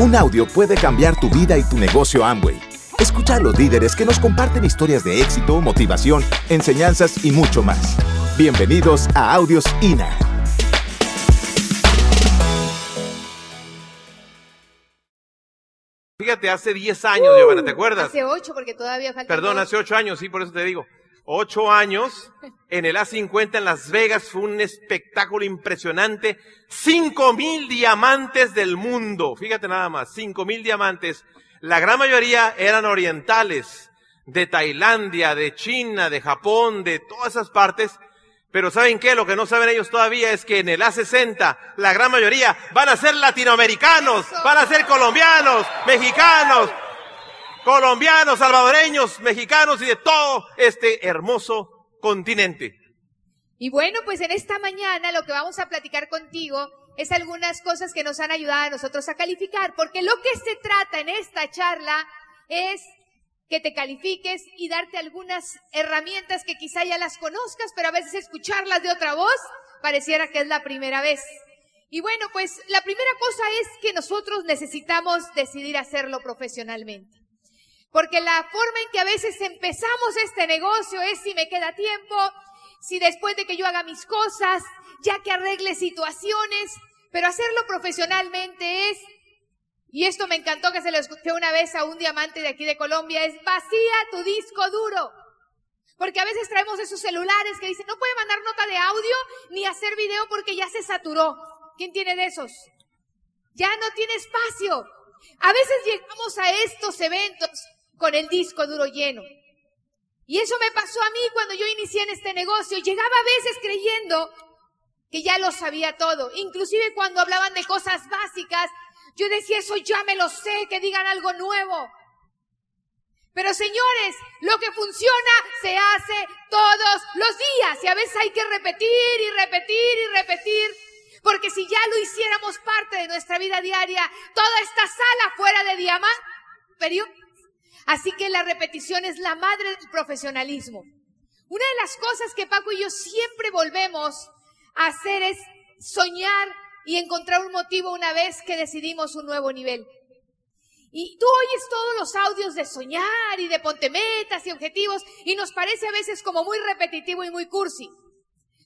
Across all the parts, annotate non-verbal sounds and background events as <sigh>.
Un audio puede cambiar tu vida y tu negocio Amway. Escucha a los líderes que nos comparten historias de éxito, motivación, enseñanzas y mucho más. Bienvenidos a Audios INA. Fíjate, hace 10 años, Giovanna, ¿te acuerdas? Hace ocho, porque todavía falta. Perdón, hace 8 años, sí, por eso te digo. 8 años, en el A50 en Las Vegas fue un espectáculo impresionante. 5 mil diamantes del mundo. Fíjate nada más, 5 mil diamantes. La gran mayoría eran orientales, de Tailandia, de China, de Japón, de todas esas partes. Pero ¿saben qué? Lo que no saben ellos todavía es que en el A60 la gran mayoría van a ser latinoamericanos, van a ser colombianos, mexicanos, colombianos, salvadoreños, mexicanos y de todo este hermoso continente. Y bueno, pues en esta mañana lo que vamos a platicar contigo es algunas cosas que nos han ayudado a nosotros a calificar, porque lo que se trata en esta charla es que te califiques y darte algunas herramientas que quizá ya las conozcas, pero a veces escucharlas de otra voz pareciera que es la primera vez. Y bueno, pues la primera cosa es que nosotros necesitamos decidir hacerlo profesionalmente. Porque la forma en que a veces empezamos este negocio es si me queda tiempo, si después de que yo haga mis cosas, ya que arregle situaciones, pero hacerlo profesionalmente es, y esto me encantó que se lo escuché una vez a un diamante de aquí de Colombia, es vacía tu disco duro. Porque a veces traemos esos celulares que dicen, no puede mandar nota de audio ni hacer video porque ya se saturó. ¿Quién tiene de esos? Ya no tiene espacio. A veces llegamos a estos eventos con el disco duro lleno. Y eso me pasó a mí cuando yo inicié en este negocio. Llegaba a veces creyendo que ya lo sabía todo. Inclusive cuando hablaban de cosas básicas, yo decía, eso ya me lo sé, que digan algo nuevo. Pero señores, lo que funciona se hace todos los días y a veces hay que repetir y repetir y repetir. Porque si ya lo hiciéramos parte de nuestra vida diaria, toda esta sala fuera de diamante, Así que la repetición es la madre del profesionalismo. Una de las cosas que Paco y yo siempre volvemos a hacer es soñar y encontrar un motivo una vez que decidimos un nuevo nivel. Y tú oyes todos los audios de soñar y de ponte metas y objetivos y nos parece a veces como muy repetitivo y muy cursi.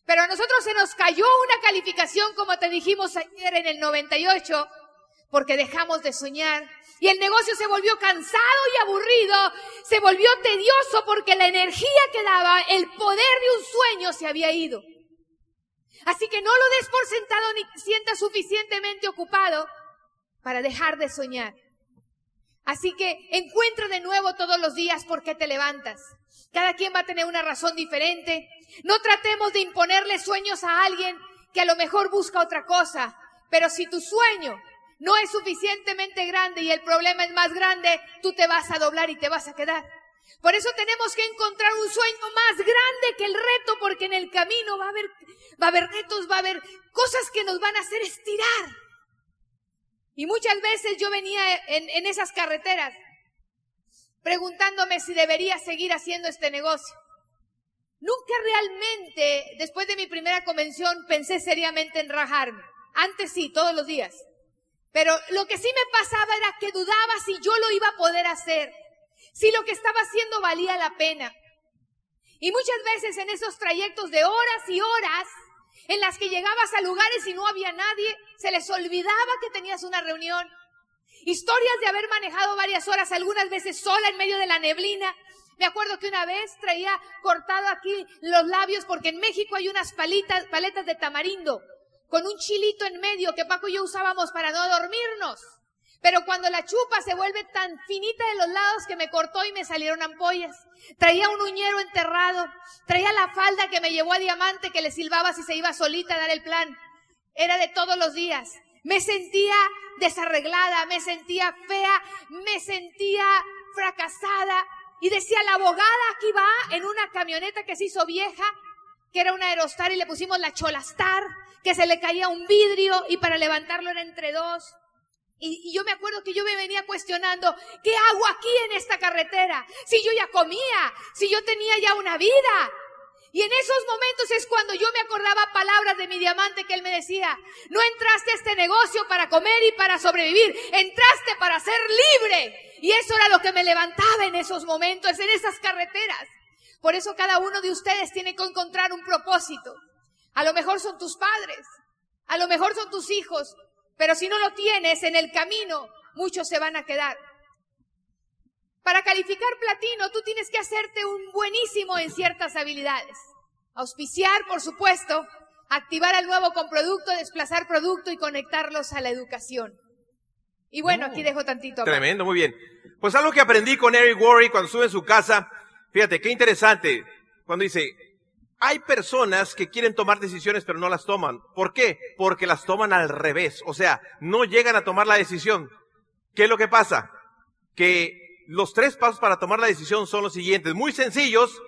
Pero a nosotros se nos cayó una calificación, como te dijimos ayer en el 98, porque dejamos de soñar. Y el negocio se volvió cansado y aburrido, se volvió tedioso porque la energía que daba, el poder de un sueño se había ido. Así que no lo des por sentado ni sientas suficientemente ocupado para dejar de soñar. Así que encuentra de nuevo todos los días por qué te levantas. Cada quien va a tener una razón diferente. No tratemos de imponerle sueños a alguien que a lo mejor busca otra cosa. Pero si tu sueño no es suficientemente grande y el problema es más grande, tú te vas a doblar y te vas a quedar. Por eso tenemos que encontrar un sueño más grande que el reto, porque en el camino va a haber, va a haber retos, va a haber cosas que nos van a hacer estirar. Y muchas veces yo venía en, en esas carreteras preguntándome si debería seguir haciendo este negocio. Nunca realmente, después de mi primera convención, pensé seriamente en rajarme. Antes sí, todos los días. Pero lo que sí me pasaba era que dudaba si yo lo iba a poder hacer, si lo que estaba haciendo valía la pena. Y muchas veces en esos trayectos de horas y horas, en las que llegabas a lugares y no había nadie, se les olvidaba que tenías una reunión. Historias de haber manejado varias horas, algunas veces sola en medio de la neblina. Me acuerdo que una vez traía cortado aquí los labios porque en México hay unas palitas, paletas de tamarindo con un chilito en medio que Paco y yo usábamos para no dormirnos. Pero cuando la chupa se vuelve tan finita de los lados que me cortó y me salieron ampollas. Traía un uñero enterrado. Traía la falda que me llevó a Diamante que le silbaba si se iba solita a dar el plan. Era de todos los días. Me sentía desarreglada, me sentía fea, me sentía fracasada. Y decía, la abogada aquí va en una camioneta que se hizo vieja, que era una Aerostar y le pusimos la Cholastar, que se le caía un vidrio y para levantarlo era entre dos. Y, yo me acuerdo que yo me venía cuestionando, ¿qué hago aquí en esta carretera? Si yo ya comía, si yo tenía ya una vida. Y en esos momentos es cuando yo me acordaba palabras de mi diamante que él me decía, no entraste a este negocio para comer y para sobrevivir, entraste para ser libre. Y eso era lo que me levantaba en esos momentos, en esas carreteras. Por eso cada uno de ustedes tiene que encontrar un propósito. A lo mejor son tus padres, a lo mejor son tus hijos, pero si no lo tienes en el camino, muchos se van a quedar. Para calificar platino, tú tienes que hacerte un buenísimo en ciertas habilidades. Auspiciar, por supuesto, activar al nuevo con producto, desplazar producto y conectarlos a la educación. Y bueno, aquí dejo tantito. Tremendo, muy bien. Pues algo que aprendí con Eric Worry cuando estuve en su casa, fíjate, qué interesante, cuando dice, hay personas que quieren tomar decisiones pero no las toman. ¿Por qué? Porque las toman al revés, o sea, no llegan a tomar la decisión. ¿Qué es lo que pasa? Que los tres pasos para tomar la decisión son los siguientes, muy sencillos.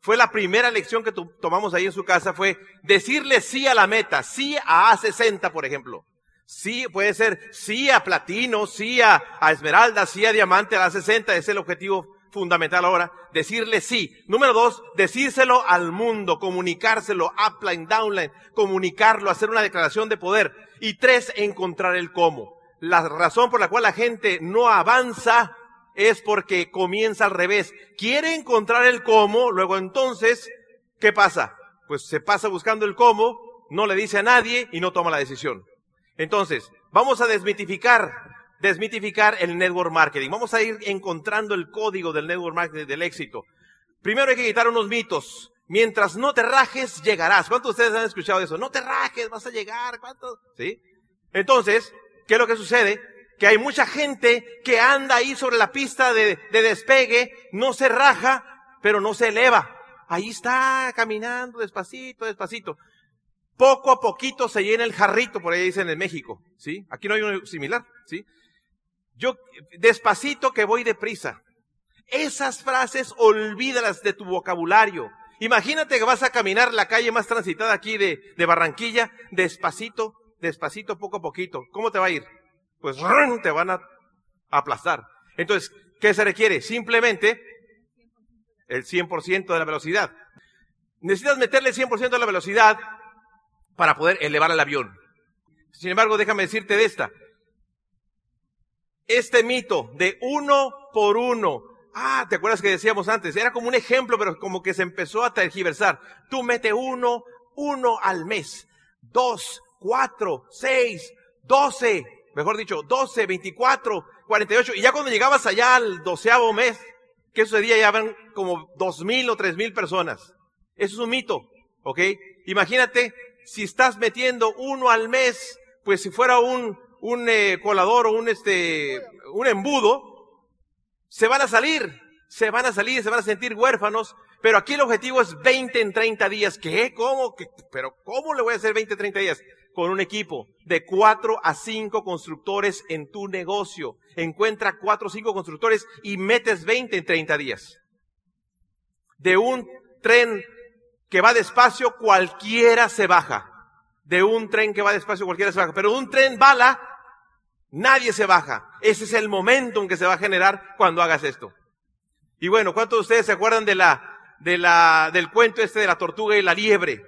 Fue la primera lección que tomamos ahí en su casa, fue decirle sí a la meta, sí a A60, por ejemplo. Sí, puede ser sí a platino, sí a, esmeralda, sí a diamante, a A60, es el objetivo fundamental ahora, decirle sí. Número dos, decírselo al mundo, comunicárselo, upline, downline, comunicarlo, hacer una declaración de poder. Y tres, encontrar el cómo. La razón por la cual la gente no avanza es porque comienza al revés. Quiere encontrar el cómo, luego entonces, ¿qué pasa? Pues se pasa buscando el cómo, no le dice a nadie y no toma la decisión. Entonces, vamos a desmitificar, desmitificar el network marketing. Vamos a ir encontrando el código del network marketing del éxito. Primero hay que quitar unos mitos. Mientras no te rajes, llegarás. ¿Cuántos de ustedes han escuchado eso? No te rajes, vas a llegar. ¿Cuántos? ¿Sí? Entonces, ¿qué es lo que sucede? que hay mucha gente que anda ahí sobre la pista de, despegue, no se raja, pero no se eleva. Ahí está caminando despacito, despacito. Poco a poquito se llena el jarrito, por ahí dicen en México, ¿sí? Aquí no hay uno similar, ¿sí? Yo, despacito que voy deprisa. Esas frases olvídalas de tu vocabulario. Imagínate que vas a caminar la calle más transitada aquí de, Barranquilla, despacito, despacito, poco a poquito. ¿Cómo te va a ir? pues te van a aplastar. Entonces, ¿qué se requiere? Simplemente el 100% de la velocidad. Necesitas meterle el 100% de la velocidad para poder elevar el avión. Sin embargo, déjame decirte de esta. Este mito de uno por uno. Ah, ¿te acuerdas que decíamos antes? Era como un ejemplo, pero como que se empezó a tergiversar. Tú mete uno, uno al mes. Dos, cuatro, seis, doce, mejor dicho, 12, 24, 48, y ya cuando llegabas allá al doceavo mes, ¿qué sucedía? Ya van como dos mil o tres mil personas. Eso es un mito, ¿ok? Imagínate si estás metiendo uno al mes, pues si fuera un, un eh, colador o un, este, un embudo, se van a salir, se van a salir, se van a sentir huérfanos, pero aquí el objetivo es 20 en 30 días. ¿Qué? ¿Cómo? ¿Qué? ¿Pero cómo le voy a hacer 20 en 30 días? con un equipo de cuatro a cinco constructores en tu negocio. Encuentra cuatro o cinco constructores y metes 20 en 30 días. De un tren que va despacio, cualquiera se baja. De un tren que va despacio, cualquiera se baja. Pero un tren bala, nadie se baja. Ese es el momento en que se va a generar cuando hagas esto. Y bueno, ¿cuántos de ustedes se acuerdan de la, de la, del cuento este de la tortuga y la liebre?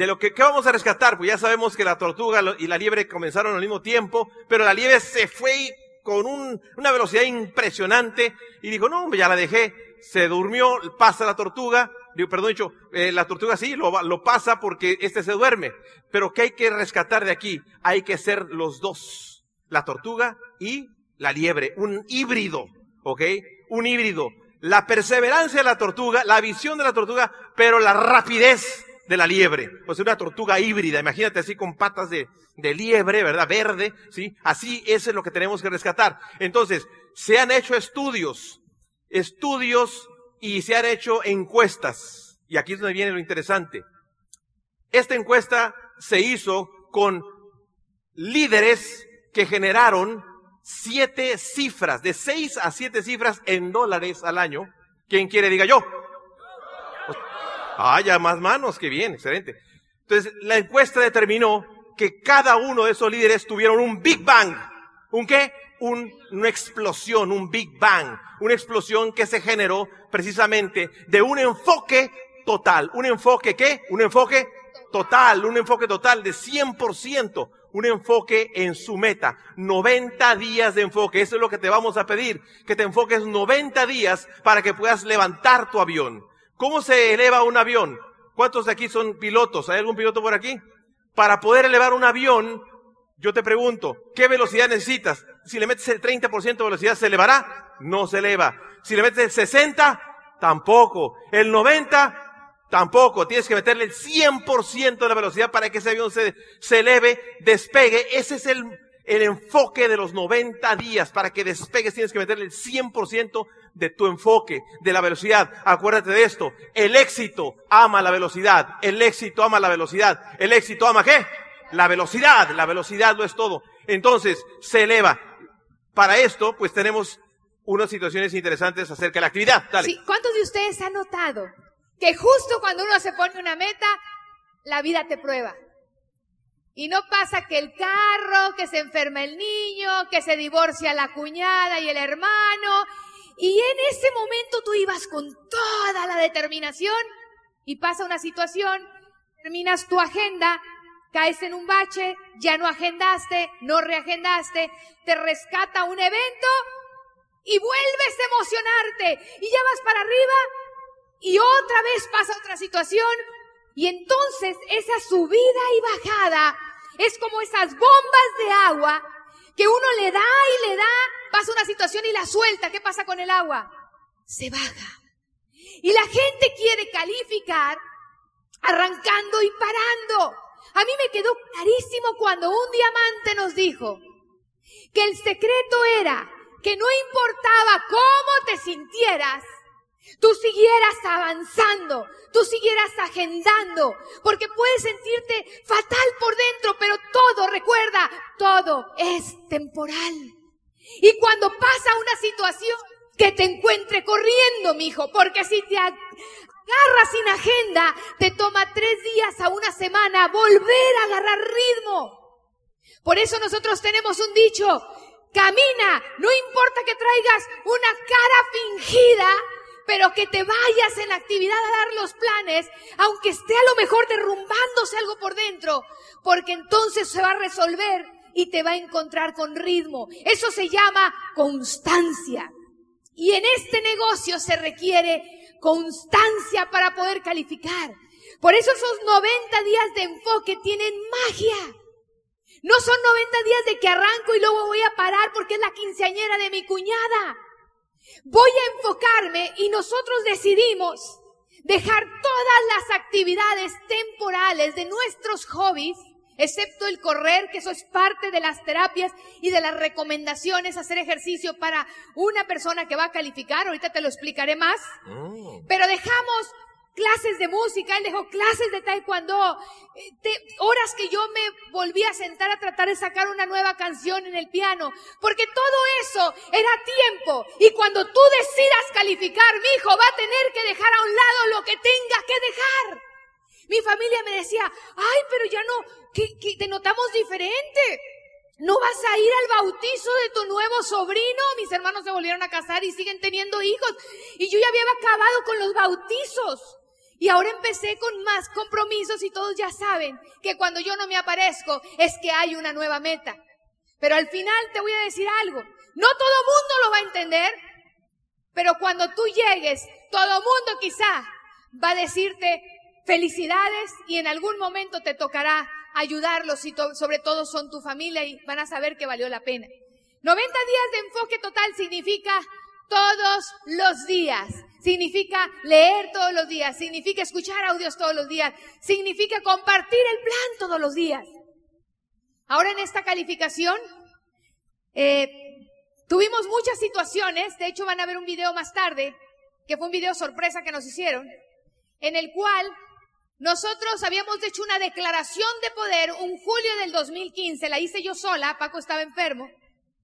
de lo que ¿qué vamos a rescatar, pues ya sabemos que la tortuga y la liebre comenzaron al mismo tiempo, pero la liebre se fue con una velocidad impresionante y dijo, no, ya la dejé, se durmió, pasa la tortuga, digo, perdón, dicho, eh, la tortuga sí, lo, lo pasa porque este se duerme, pero ¿qué hay que rescatar de aquí? Hay que ser los dos, la tortuga y la liebre, un híbrido, ¿ok? Un híbrido. La perseverancia de la tortuga, la visión de la tortuga, pero la rapidez de la liebre, pues una tortuga híbrida, imagínate así con patas de, de liebre, ¿verdad? Verde, ¿sí? Así eso es lo que tenemos que rescatar. Entonces, se han hecho estudios, estudios y se han hecho encuestas. Y aquí es donde viene lo interesante. Esta encuesta se hizo con líderes que generaron siete cifras, de seis a siete cifras en dólares al año. ¿Quién quiere diga yo? Ah, ya más manos, qué bien, excelente. Entonces, la encuesta determinó que cada uno de esos líderes tuvieron un Big Bang. ¿Un qué? una explosión, un Big Bang. Una explosión que se generó precisamente de un enfoque total. ¿Un enfoque qué? Un enfoque total, un enfoque total de 100%, un enfoque en su meta. 90 días de enfoque. Eso es lo que te vamos a pedir, que te enfoques 90 días para que puedas levantar tu avión. ¿Cómo se eleva un avión? ¿Cuántos de aquí son pilotos? ¿Hay algún piloto por aquí? Para poder elevar un avión, yo te pregunto, ¿qué velocidad necesitas? Si le metes el 30% de velocidad, ¿se elevará? No se eleva. Si le metes el 60%, tampoco. El 90%, tampoco. Tienes que meterle el 100% de la velocidad para que ese avión se, eleve, despegue. Ese es el, enfoque de los 90 días. Para que despegues tienes que meterle el 100% de tu enfoque, de la velocidad. Acuérdate de esto. El éxito ama la velocidad. El éxito ama la velocidad. El éxito ama qué? La velocidad. La velocidad no es todo. Entonces, se eleva. Para esto, pues tenemos unas situaciones interesantes acerca de la actividad. Dale. Sí, ¿cuántos de ustedes han notado que justo cuando uno se pone una meta, la vida te prueba? Y no pasa que el carro, que se enferma el niño, que se divorcia la cuñada y el hermano. Y en ese momento tú ibas con toda la determinación y pasa una situación, terminas tu agenda, caes en un bache, ya no agendaste, no reagendaste, te rescata un evento y vuelves a emocionarte y ya vas para arriba y otra vez pasa otra situación y entonces esa subida y bajada es como esas bombas de agua que uno le da y le da, pasa una situación y la suelta. ¿Qué pasa con el agua? Se baja. Y la gente quiere calificar arrancando y parando. A mí me quedó clarísimo cuando un diamante nos dijo que el secreto era que no importaba cómo te sintieras, tú siguieras avanzando, tú siguieras agendando, porque puedes sentirte fatal por dentro, pero todo, recuerda, todo es temporal. Y cuando pasa una situación, que te encuentre corriendo, mijo, porque si te agarras sin agenda, te toma tres días a una semana volver a agarrar ritmo. Por eso nosotros tenemos un dicho, camina, no importa que traigas una cara fingida, pero que te vayas en la actividad a dar los planes, aunque esté a lo mejor derrumbándose algo por dentro, porque entonces se va a resolver y te va a encontrar con ritmo. Eso se llama constancia. Y en este negocio se requiere constancia para poder calificar. Por eso esos 90 días de enfoque tienen magia. No son 90 días de que arranco y luego voy a parar porque es la quinceañera de mi cuñada. Voy a enfocarme y nosotros decidimos dejar todas las actividades temporales de nuestros hobbies, excepto el correr, que eso es parte de las terapias y de las recomendaciones, hacer ejercicio para una persona que va a calificar, ahorita te lo explicaré más, mm. pero dejamos clases de música, él dejó clases de taekwondo, eh, horas que yo me volví a sentar a tratar de sacar una nueva canción en el piano, porque todo eso era tiempo. Y cuando tú decidas calificar, mi hijo va a tener que dejar a un lado lo que tenga que dejar. Mi familia me decía, ay, pero ya no, que, te notamos diferente. ¿No vas a ir al bautizo de tu nuevo sobrino? Mis hermanos se volvieron a casar y siguen teniendo hijos. Y yo ya había acabado con los bautizos. Y ahora empecé con más compromisos y todos ya saben que cuando yo no me aparezco es que hay una nueva meta. Pero al final te voy a decir algo. No todo mundo lo va a entender, pero cuando tú llegues, todo mundo quizá va a decirte felicidades y en algún momento te tocará ayudarlos y sobre todo son tu familia y van a saber que valió la pena. 90 días de enfoque total significa todos los días. Significa leer todos los días, significa escuchar audios todos los días, significa compartir el plan todos los días. Ahora en esta calificación, eh, tuvimos muchas situaciones, de hecho van a ver un video más tarde, que fue un video sorpresa que nos hicieron, en el cual nosotros habíamos hecho una declaración de poder un julio del 2015, la hice yo sola, Paco estaba enfermo,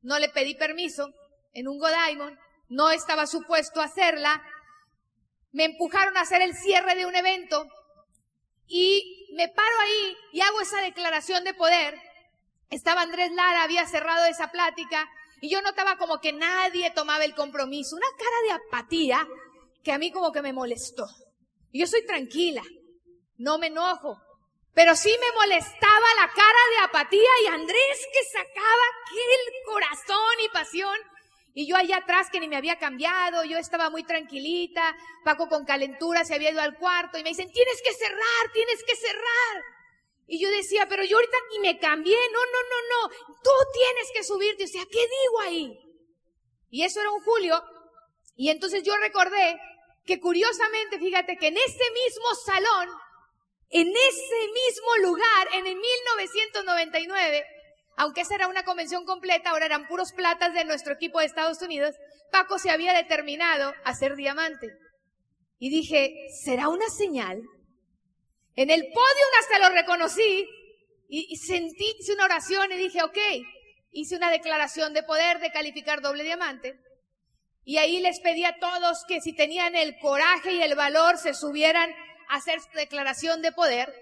no le pedí permiso en un Godiamond, no estaba supuesto hacerla, me empujaron a hacer el cierre de un evento y me paro ahí y hago esa declaración de poder. Estaba Andrés Lara, había cerrado esa plática y yo notaba como que nadie tomaba el compromiso, una cara de apatía que a mí como que me molestó. Y yo soy tranquila, no me enojo. Pero sí me molestaba la cara de apatía y Andrés que sacaba aquel corazón y pasión. Y yo allá atrás que ni me había cambiado, yo estaba muy tranquilita, Paco con calentura se había ido al cuarto y me dicen, tienes que cerrar, tienes que cerrar. Y yo decía, pero yo ahorita ni me cambié, no, no, no, no, tú tienes que subirte. O sea, ¿qué digo ahí? Y eso era un julio. Y entonces yo recordé que curiosamente, fíjate que en ese mismo salón, en ese mismo lugar, en el 1999, aunque esa era una convención completa, ahora eran puros platas de nuestro equipo de Estados Unidos, Paco se había determinado a ser diamante. Y dije, ¿será una señal? En el podio hasta lo reconocí y, sentí, hice una oración y dije, ok, hice una declaración de poder de calificar doble diamante. Y ahí les pedí a todos que si tenían el coraje y el valor se subieran a hacer su declaración de poder.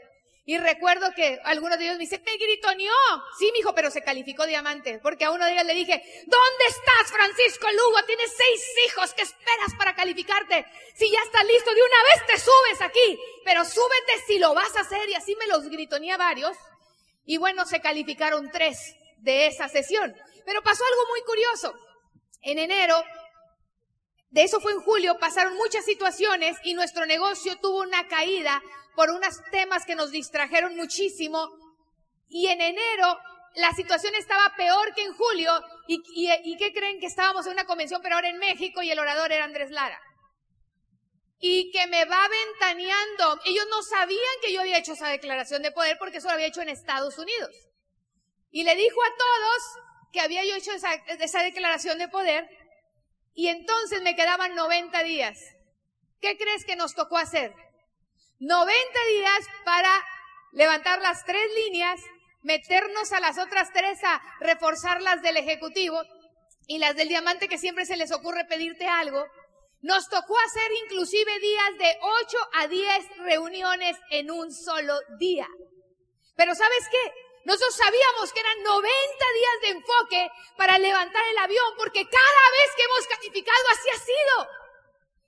Y recuerdo que algunos de ellos me dicen, me gritoneó. Sí, mijo, pero se calificó diamante. Porque a uno de ellos le dije, ¿dónde estás, Francisco Lugo? Tienes seis hijos, ¿qué esperas para calificarte? Si ya estás listo, de una vez te subes aquí. Pero súbete si lo vas a hacer. Y así me los gritoneé varios. Y bueno, se calificaron tres de esa sesión. Pero pasó algo muy curioso. En enero, de eso fue en julio, pasaron muchas situaciones y nuestro negocio tuvo una caída por unos temas que nos distrajeron muchísimo. Y en enero la situación estaba peor que en julio. ¿Y, y, qué creen que estábamos en una convención, pero ahora en México y el orador era Andrés Lara? Y que me va ventaneando. Ellos no sabían que yo había hecho esa declaración de poder porque eso lo había hecho en Estados Unidos. Y le dijo a todos que había yo hecho esa, esa declaración de poder. Y entonces me quedaban 90 días. ¿Qué crees que nos tocó hacer? 90 días para levantar las tres líneas, meternos a las otras tres a reforzar las del Ejecutivo y las del Diamante que siempre se les ocurre pedirte algo. Nos tocó hacer inclusive días de 8 a 10 reuniones en un solo día. Pero ¿sabes qué? Nosotros sabíamos que eran 90 días de enfoque para levantar el avión porque cada vez que hemos calificado así ha sido.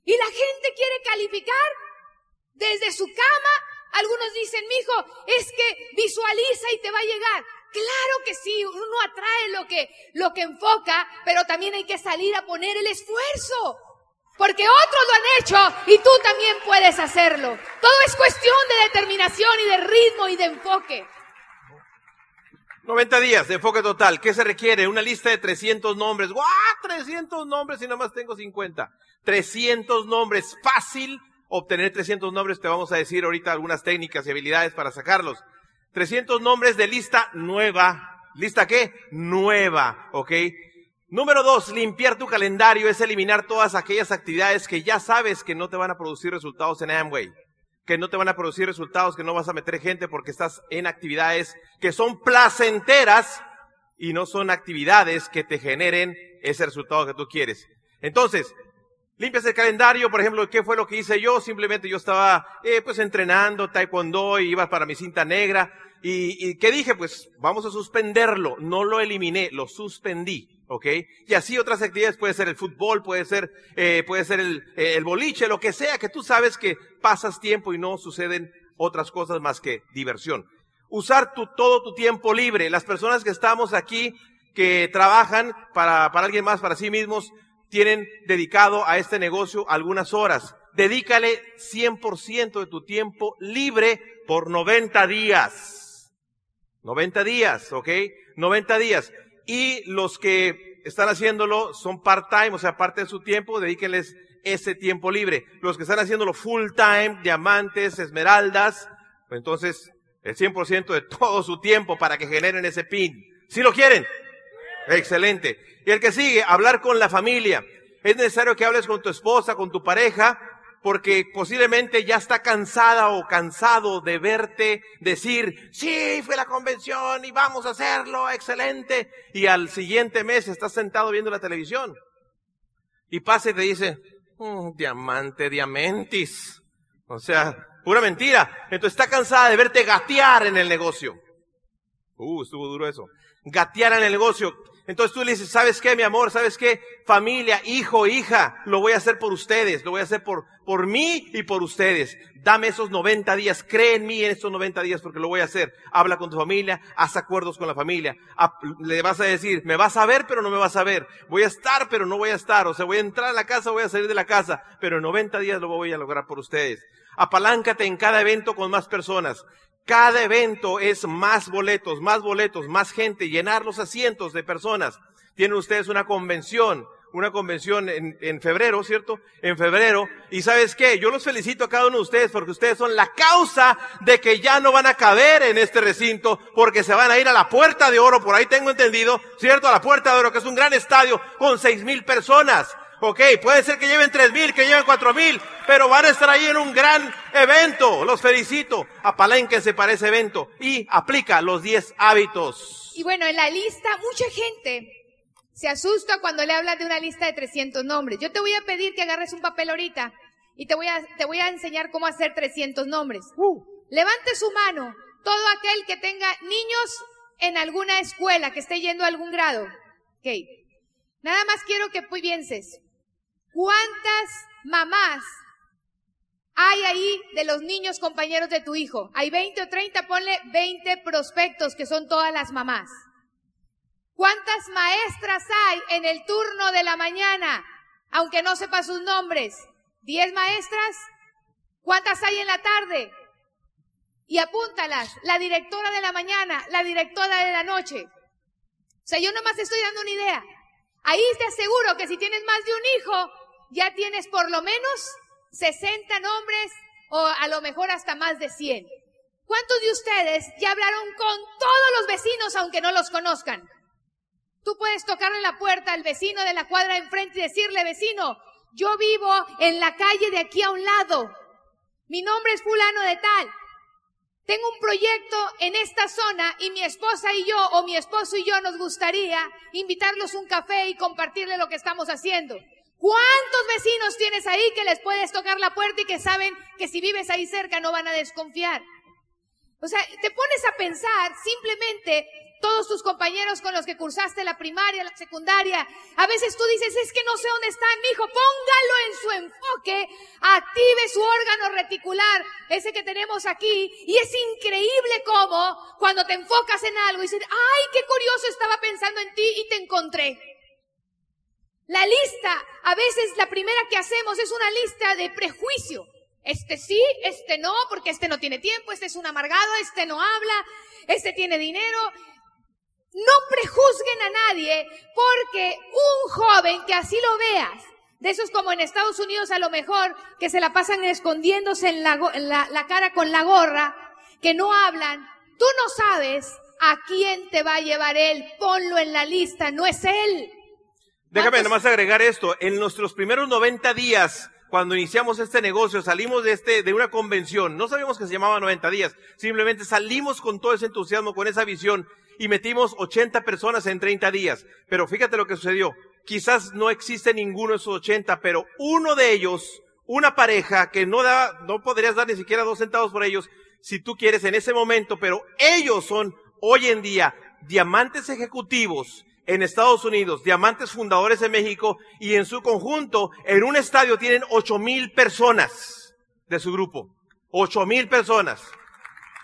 Y la gente quiere calificar desde su cama. Algunos dicen, mijo, es que visualiza y te va a llegar. Claro que sí, uno atrae lo que, lo que enfoca, pero también hay que salir a poner el esfuerzo. Porque otros lo han hecho y tú también puedes hacerlo. Todo es cuestión de determinación y de ritmo y de enfoque. 90 días de enfoque total. ¿Qué se requiere? Una lista de 300 nombres. ¡Guau! 300 nombres y nada más tengo 50. 300 nombres. Fácil obtener 300 nombres, te vamos a decir ahorita algunas técnicas y habilidades para sacarlos. 300 nombres de lista nueva. ¿Lista qué? Nueva, ¿ok? Número dos, limpiar tu calendario es eliminar todas aquellas actividades que ya sabes que no te van a producir resultados en Amway, que no te van a producir resultados, que no vas a meter gente porque estás en actividades que son placenteras y no son actividades que te generen ese resultado que tú quieres. Entonces, Limpias el calendario, por ejemplo, ¿qué fue lo que hice yo? Simplemente yo estaba, eh, pues, entrenando taekwondo y iba para mi cinta negra. Y, y ¿qué dije? Pues, vamos a suspenderlo. No lo eliminé, lo suspendí. ¿ok? Y así otras actividades, puede ser el fútbol, puede ser, eh, puede ser el, eh, el boliche, lo que sea, que tú sabes que pasas tiempo y no suceden otras cosas más que diversión. Usar tu, todo tu tiempo libre. Las personas que estamos aquí, que trabajan para, para alguien más, para sí mismos, tienen dedicado a este negocio algunas horas. Dedícale 100% de tu tiempo libre por 90 días. 90 días, ¿ok? 90 días. Y los que están haciéndolo son part-time, o sea, parte de su tiempo, dedíquenles ese tiempo libre. Los que están haciéndolo full-time, diamantes, esmeraldas, pues entonces el 100% de <laughs> todo su tiempo para que generen ese pin. Si lo quieren, Excelente. Y el que sigue, hablar con la familia. Es necesario que hables con tu esposa, con tu pareja, porque posiblemente ya está cansada o cansado de verte decir, sí, fue la convención y vamos a hacerlo, excelente. Y al siguiente mes estás sentado viendo la televisión. Y pasa y te dice, mm, diamante, diamantis. O sea, pura mentira. Entonces está cansada de verte gatear en el negocio. Uh, estuvo duro eso gatear en el negocio. Entonces tú le dices, ¿sabes qué, mi amor? ¿Sabes qué? Familia, hijo, hija, lo voy a hacer por ustedes, lo voy a hacer por, por mí y por ustedes. Dame esos 90 días, cree en mí en estos 90 días porque lo voy a hacer. Habla con tu familia, haz acuerdos con la familia. Le vas a decir, me vas a ver, pero no me vas a ver. Voy a estar, pero no voy a estar. O sea, voy a entrar a la casa, voy a salir de la casa, pero en 90 días lo voy a lograr por ustedes. Apaláncate en cada evento con más personas. Cada evento es más boletos, más boletos, más gente, llenar los asientos de personas. Tienen ustedes una convención, una convención en, en, febrero, ¿cierto? En febrero. Y sabes qué, yo los felicito a cada uno de ustedes porque ustedes son la causa de que ya no van a caber en este recinto porque se van a ir a la Puerta de Oro, por ahí tengo entendido, ¿cierto? A la Puerta de Oro, que es un gran estadio con seis mil personas. Ok, puede ser que lleven tres mil, que lleven cuatro mil, pero van a estar ahí en un gran evento. Los felicito. Apalénquense para ese evento y aplica los diez hábitos. Y bueno, en la lista, mucha gente se asusta cuando le hablas de una lista de 300 nombres. Yo te voy a pedir que agarres un papel ahorita y te voy a, te voy a enseñar cómo hacer 300 nombres. Uh. Levante su mano todo aquel que tenga niños en alguna escuela, que esté yendo a algún grado. Ok. Nada más quiero que pienses. ¿Cuántas mamás hay ahí de los niños compañeros de tu hijo? Hay 20 o 30, ponle 20 prospectos que son todas las mamás. ¿Cuántas maestras hay en el turno de la mañana? Aunque no sepa sus nombres. ¿Diez maestras? ¿Cuántas hay en la tarde? Y apúntalas. La directora de la mañana, la directora de la noche. O sea, yo nomás estoy dando una idea. Ahí te aseguro que si tienes más de un hijo, ya tienes por lo menos 60 nombres o a lo mejor hasta más de 100. ¿Cuántos de ustedes ya hablaron con todos los vecinos aunque no los conozcan? Tú puedes tocarle la puerta al vecino de la cuadra enfrente y decirle, vecino, yo vivo en la calle de aquí a un lado. Mi nombre es fulano de tal. Tengo un proyecto en esta zona y mi esposa y yo o mi esposo y yo nos gustaría invitarlos un café y compartirle lo que estamos haciendo. ¿Cuántos vecinos tienes ahí que les puedes tocar la puerta y que saben que si vives ahí cerca no van a desconfiar? O sea, te pones a pensar simplemente todos tus compañeros con los que cursaste la primaria, la secundaria. A veces tú dices, es que no sé dónde están, mi hijo, póngalo en su enfoque, active su órgano reticular, ese que tenemos aquí. Y es increíble cómo cuando te enfocas en algo y dices, ay, qué curioso estaba pensando en ti y te encontré. La lista, a veces la primera que hacemos es una lista de prejuicio. Este sí, este no, porque este no tiene tiempo, este es un amargado, este no habla, este tiene dinero. No prejuzguen a nadie porque un joven que así lo veas, de esos como en Estados Unidos a lo mejor, que se la pasan escondiéndose en la, la cara con la gorra, que no hablan, tú no sabes a quién te va a llevar él, ponlo en la lista, no es él. Déjame nomás agregar esto. En nuestros primeros 90 días, cuando iniciamos este negocio, salimos de este, de una convención. No sabíamos que se llamaba 90 días. Simplemente salimos con todo ese entusiasmo, con esa visión y metimos 80 personas en 30 días. Pero fíjate lo que sucedió. Quizás no existe ninguno de esos 80, pero uno de ellos, una pareja que no da, no podrías dar ni siquiera dos centavos por ellos, si tú quieres en ese momento, pero ellos son hoy en día diamantes ejecutivos en Estados Unidos, diamantes fundadores en México y en su conjunto, en un estadio tienen ocho mil personas de su grupo. Ocho mil personas.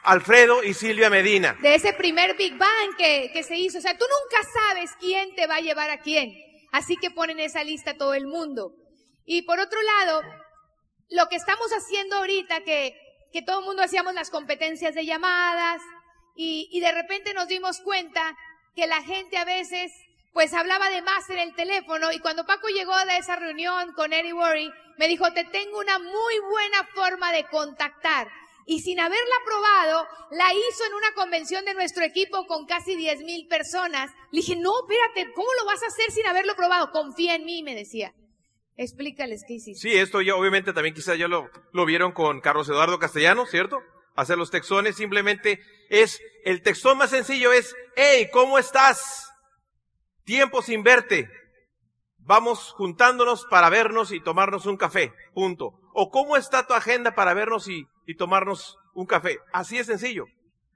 Alfredo y Silvia Medina. De ese primer Big Bang que, que se hizo. O sea, tú nunca sabes quién te va a llevar a quién. Así que ponen esa lista todo el mundo. Y por otro lado, lo que estamos haciendo ahorita, que, que todo el mundo hacíamos las competencias de llamadas, y, y de repente nos dimos cuenta que la gente a veces pues hablaba de más en el teléfono y cuando Paco llegó de esa reunión con Eddie Worry, me dijo, te tengo una muy buena forma de contactar. Y sin haberla probado, la hizo en una convención de nuestro equipo con casi 10 mil personas. Le dije, no, espérate, ¿cómo lo vas a hacer sin haberlo probado? Confía en mí, me decía. Explícales qué hiciste. Sí, esto ya obviamente también quizás ya lo, lo vieron con Carlos Eduardo Castellano, ¿cierto? hacer los textones, simplemente es, el textón más sencillo es, hey, ¿cómo estás? Tiempo sin verte. Vamos juntándonos para vernos y tomarnos un café, punto. O cómo está tu agenda para vernos y, y tomarnos un café. Así es sencillo.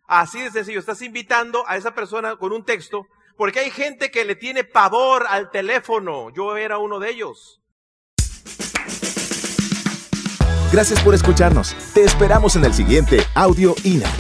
Así de sencillo, estás invitando a esa persona con un texto, porque hay gente que le tiene pavor al teléfono. Yo era uno de ellos. Gracias por escucharnos. Te esperamos en el siguiente Audio INA.